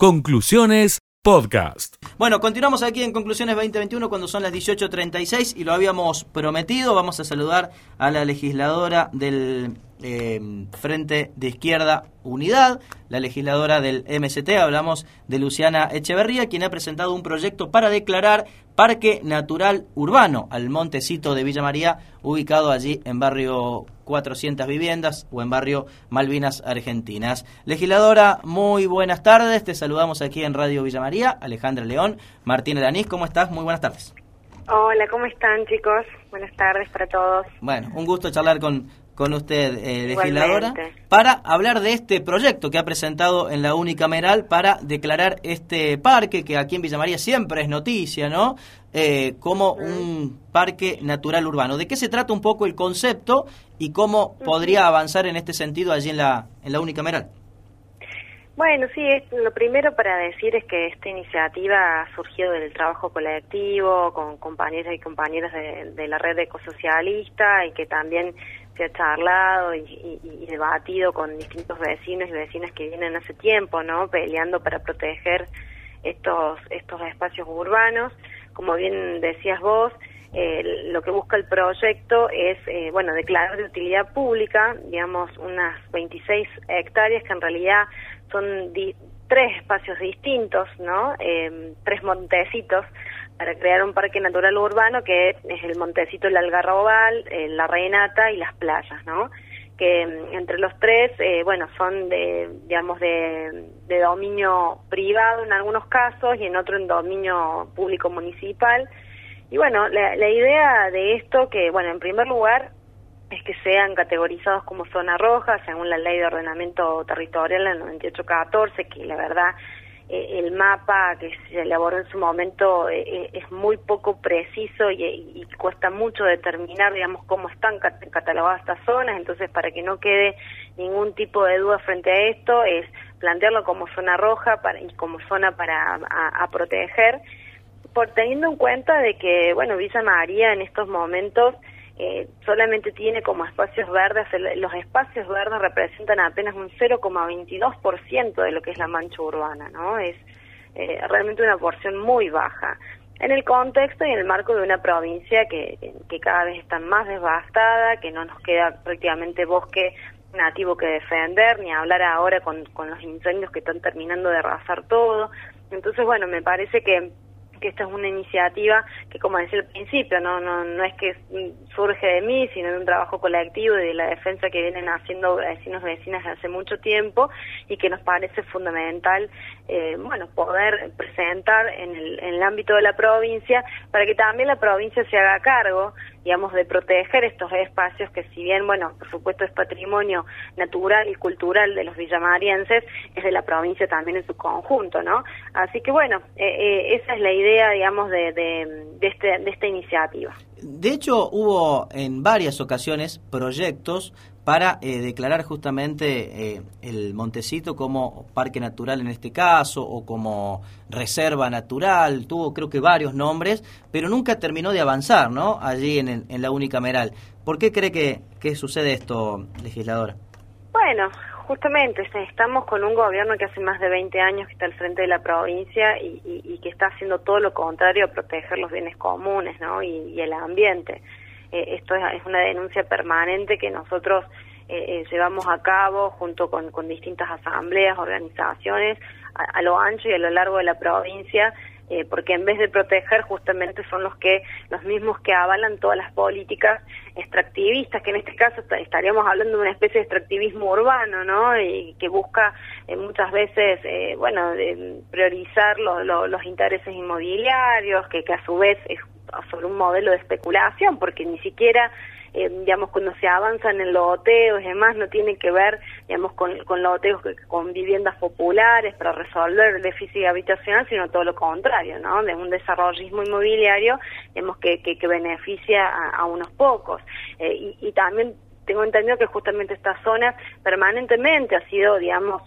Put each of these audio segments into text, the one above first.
Conclusiones Podcast. Bueno, continuamos aquí en Conclusiones 2021 cuando son las 18.36 y lo habíamos prometido. Vamos a saludar a la legisladora del eh, Frente de Izquierda Unidad, la legisladora del MST. Hablamos de Luciana Echeverría, quien ha presentado un proyecto para declarar Parque Natural Urbano al Montecito de Villa María, ubicado allí en barrio 400 viviendas o en barrio Malvinas Argentinas. Legisladora, muy buenas tardes. Te saludamos aquí en Radio Villa María. Alejandra León, Martín Alanís, ¿cómo estás? Muy buenas tardes. Hola, ¿cómo están chicos? Buenas tardes para todos. Bueno, un gusto charlar con, con usted, eh, legisladora, para hablar de este proyecto que ha presentado en la unicameral para declarar este parque, que aquí en Villa María siempre es noticia, ¿no? Eh, como un parque natural urbano. ¿De qué se trata un poco el concepto y cómo podría avanzar en este sentido allí en la, en la unicameral? Bueno, sí, lo primero para decir es que esta iniciativa ha surgido del trabajo colectivo con compañeros y compañeras de, la red ecosocialista y que también se ha charlado y, debatido con distintos vecinos y vecinas que vienen hace tiempo, ¿no? Peleando para proteger estos estos espacios urbanos. Como bien decías vos, eh, lo que busca el proyecto es, eh, bueno, declarar de utilidad pública, digamos, unas 26 hectáreas que en realidad son tres espacios distintos, ¿no? Eh, tres montecitos para crear un parque natural urbano que es el Montecito, el Algarrobal, eh, la Renata y las playas, ¿no? Que mm, entre los tres, eh, bueno, son de, digamos, de, dominio privado en algunos casos y en otro en dominio público municipal. Y bueno, la, la idea de esto, que, bueno, en primer lugar, es que sean categorizados como zona roja según la ley de ordenamiento territorial en 9814, que la verdad eh, el mapa que se elaboró en su momento eh, eh, es muy poco preciso y, cuesta mucho determinar, digamos, cómo están catalogadas estas zonas, entonces para que no quede ningún tipo de duda frente a esto es plantearlo como zona roja para, y como zona para a proteger, por teniendo en cuenta de que, bueno, Villa María en estos momentos eh, solamente tiene como espacios verdes, los espacios verdes representan apenas un 0,22% de lo que es la mancha urbana, ¿no? Es eh, realmente una porción muy baja. En el contexto y en el marco de una provincia que, que cada vez está más devastada, que no nos queda prácticamente bosque nativo que defender, ni hablar ahora con, con los incendios que están terminando de arrasar todo. Entonces, bueno, me parece que que esta es una iniciativa que, como decía al principio, no, no, no es que surge de mí, sino de un trabajo colectivo y de la defensa que vienen haciendo vecinos y vecinas hace mucho tiempo y que nos parece fundamental, eh, bueno, poder presentar en el, en el ámbito de la provincia para que también la provincia se haga cargo digamos, de proteger estos espacios que si bien, bueno, por supuesto es patrimonio natural y cultural de los villamarienses, es de la provincia también en su conjunto, ¿no? Así que bueno, eh, eh, esa es la idea, digamos, de, de, este, de esta iniciativa. De hecho, hubo en varias ocasiones proyectos para eh, declarar justamente eh, el Montecito como parque natural en este caso o como reserva natural, tuvo creo que varios nombres, pero nunca terminó de avanzar, ¿no? Allí en, en la unicameral. ¿Por qué cree que, que sucede esto, legisladora? Bueno, justamente estamos con un gobierno que hace más de 20 años que está al frente de la provincia y, que está haciendo todo lo contrario a proteger los bienes comunes ¿no? y el ambiente. Eh, esto es, una denuncia permanente que nosotros eh, eh, llevamos a cabo junto con, distintas asambleas, organizaciones, a, lo ancho y a lo largo de la provincia, porque en vez de proteger justamente son los que los mismos que avalan todas las políticas extractivistas, que en este caso estaríamos hablando de una especie de extractivismo urbano, ¿no? Y que busca muchas veces, bueno, priorizar los intereses inmobiliarios, que, que a su vez es sobre un modelo de especulación, porque ni siquiera, eh, digamos, cuando se avanzan en loteos y demás, no tiene que ver, digamos, con, con loteos, con viviendas populares para resolver el déficit habitacional, sino todo lo contrario, ¿no? De un desarrollismo inmobiliario, digamos, que, que, beneficia a, unos pocos. Eh, y, y también tengo entendido que justamente esta zona permanentemente ha sido, digamos,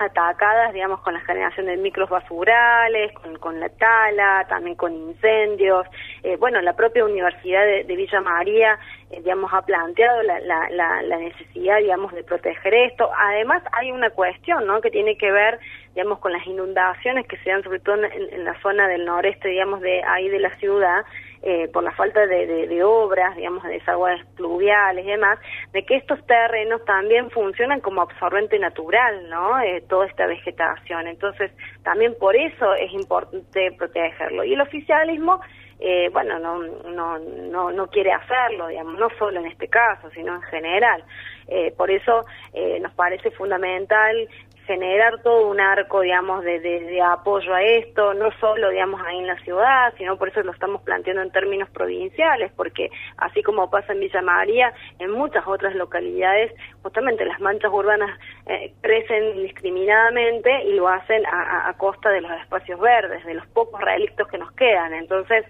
atacadas, digamos, con la generación de micros basurales, con, la tala, también con incendios. Eh, bueno, la propia Universidad de, Villa María, eh, digamos, ha planteado la, la, la, necesidad, digamos, de proteger esto. Además, hay una cuestión, ¿no?, que tiene que ver, digamos, con las inundaciones que se dan sobre todo en, en la zona del noreste, digamos, de ahí de la ciudad, eh, por la falta de, obras, digamos, de desagües pluviales y demás, de que estos terrenos también funcionan como absorbente natural, ¿no? Eh, toda esta vegetación. Entonces, también por eso es importante protegerlo. Y el oficialismo eh, bueno, no, no, no, no quiere hacerlo, digamos, no solo en este caso, sino en general. Eh, por eso eh, nos parece fundamental generar todo un arco, digamos, de, de, apoyo a esto, no solo, digamos, ahí en la ciudad, sino por eso lo estamos planteando en términos provinciales, porque así como pasa en Villa María, en muchas otras localidades, justamente las manchas urbanas eh, crecen indiscriminadamente y lo hacen a, a costa de los espacios verdes, de los pocos relictos que nos quedan. Entonces,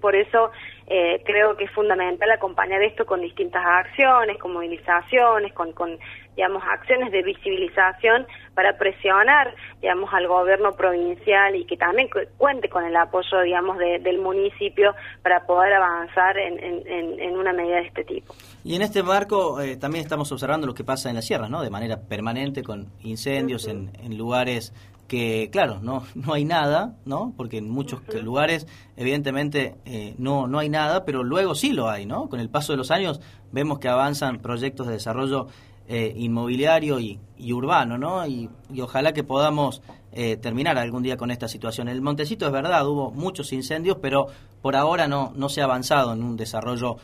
por eso eh, creo que es fundamental acompañar esto con distintas acciones, con movilizaciones, con, con, digamos, acciones de visibilización para presionar, digamos, al gobierno provincial y que también cuente con el apoyo, digamos, del municipio para poder avanzar en, en, en, una medida de este tipo. Y en este marco eh, también estamos observando lo que pasa en las sierras, ¿no? De manera permanente con incendios en, en lugares que claro, no, no hay nada, ¿no? Porque en muchos lugares evidentemente eh, no, no hay nada, pero luego sí lo hay, ¿no? Con el paso de los años vemos que avanzan proyectos de desarrollo eh, inmobiliario y, urbano, ¿no? Y, ojalá que podamos eh, terminar algún día con esta situación. El Montecito es verdad, hubo muchos incendios, pero por ahora no, no se ha avanzado en un desarrollo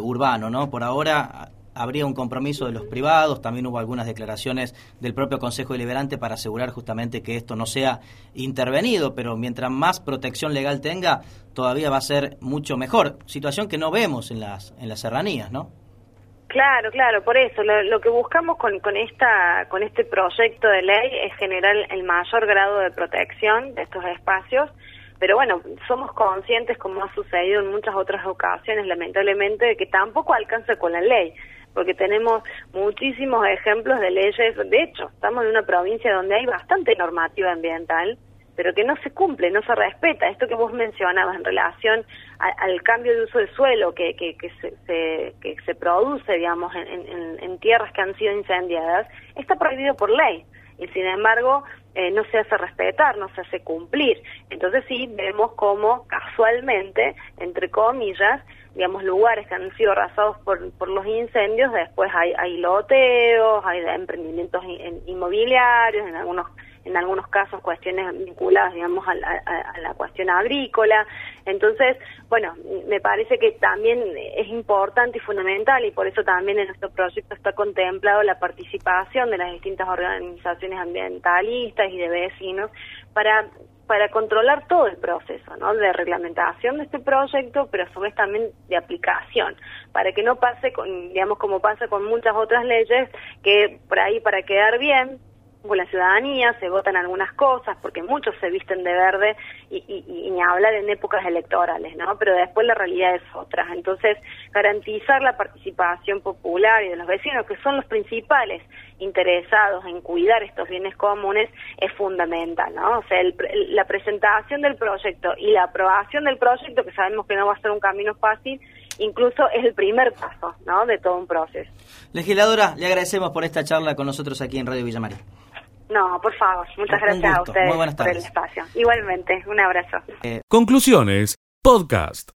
urbano, ¿no? Por ahora habría un compromiso de los privados, también hubo algunas declaraciones del propio Consejo Deliberante para asegurar justamente que esto no sea intervenido, pero mientras más protección legal tenga, todavía va a ser mucho mejor, situación que no vemos en las, en las serranías, ¿no? Claro, claro, por eso lo, que buscamos con, con, esta, con este proyecto de ley es generar el mayor grado de protección de estos espacios, pero bueno, somos conscientes, como ha sucedido en muchas otras ocasiones, lamentablemente, de que tampoco alcanza con la ley porque tenemos muchísimos ejemplos de leyes. De hecho, estamos en una provincia donde hay bastante normativa ambiental, pero que no se cumple, no se respeta. Esto que vos mencionabas en relación al cambio de uso de suelo que, que, que, se, que se produce, digamos, en, en, tierras que han sido incendiadas, está prohibido por ley. Y sin embargo, eh, no se hace respetar, no se hace cumplir. Entonces sí, vemos cómo casualmente, entre comillas, digamos, lugares que han sido arrasados por, por los incendios, después hay, hay loteos, hay emprendimientos inmobiliarios, en algunos en algunos casos cuestiones vinculadas, digamos, a la, cuestión agrícola. Entonces, bueno, me parece que también es importante y fundamental y por eso también en nuestro proyecto está contemplado la participación de las distintas organizaciones ambientalistas y de vecinos para para controlar todo el proceso ¿no? de reglamentación de este proyecto, pero a su vez también de aplicación, para que no pase, con, digamos, como pasa con muchas otras leyes, que por ahí para quedar bien con la ciudadanía, se votan algunas cosas, porque muchos se visten de verde y, y, ni hablar en épocas electorales, ¿no? Pero después la realidad es otra. Entonces, garantizar la participación popular y de los vecinos, que son los principales interesados en cuidar estos bienes comunes, es fundamental, ¿no? O sea, la presentación del proyecto y la aprobación del proyecto, que sabemos que no va a ser un camino fácil, incluso es el primer paso, ¿no? De todo un proceso. Legisladora, le agradecemos por esta charla con nosotros aquí en Radio Villamaría. No, por favor. Muchas gracias a ustedes por el espacio. Igualmente, un abrazo. Conclusiones, podcast.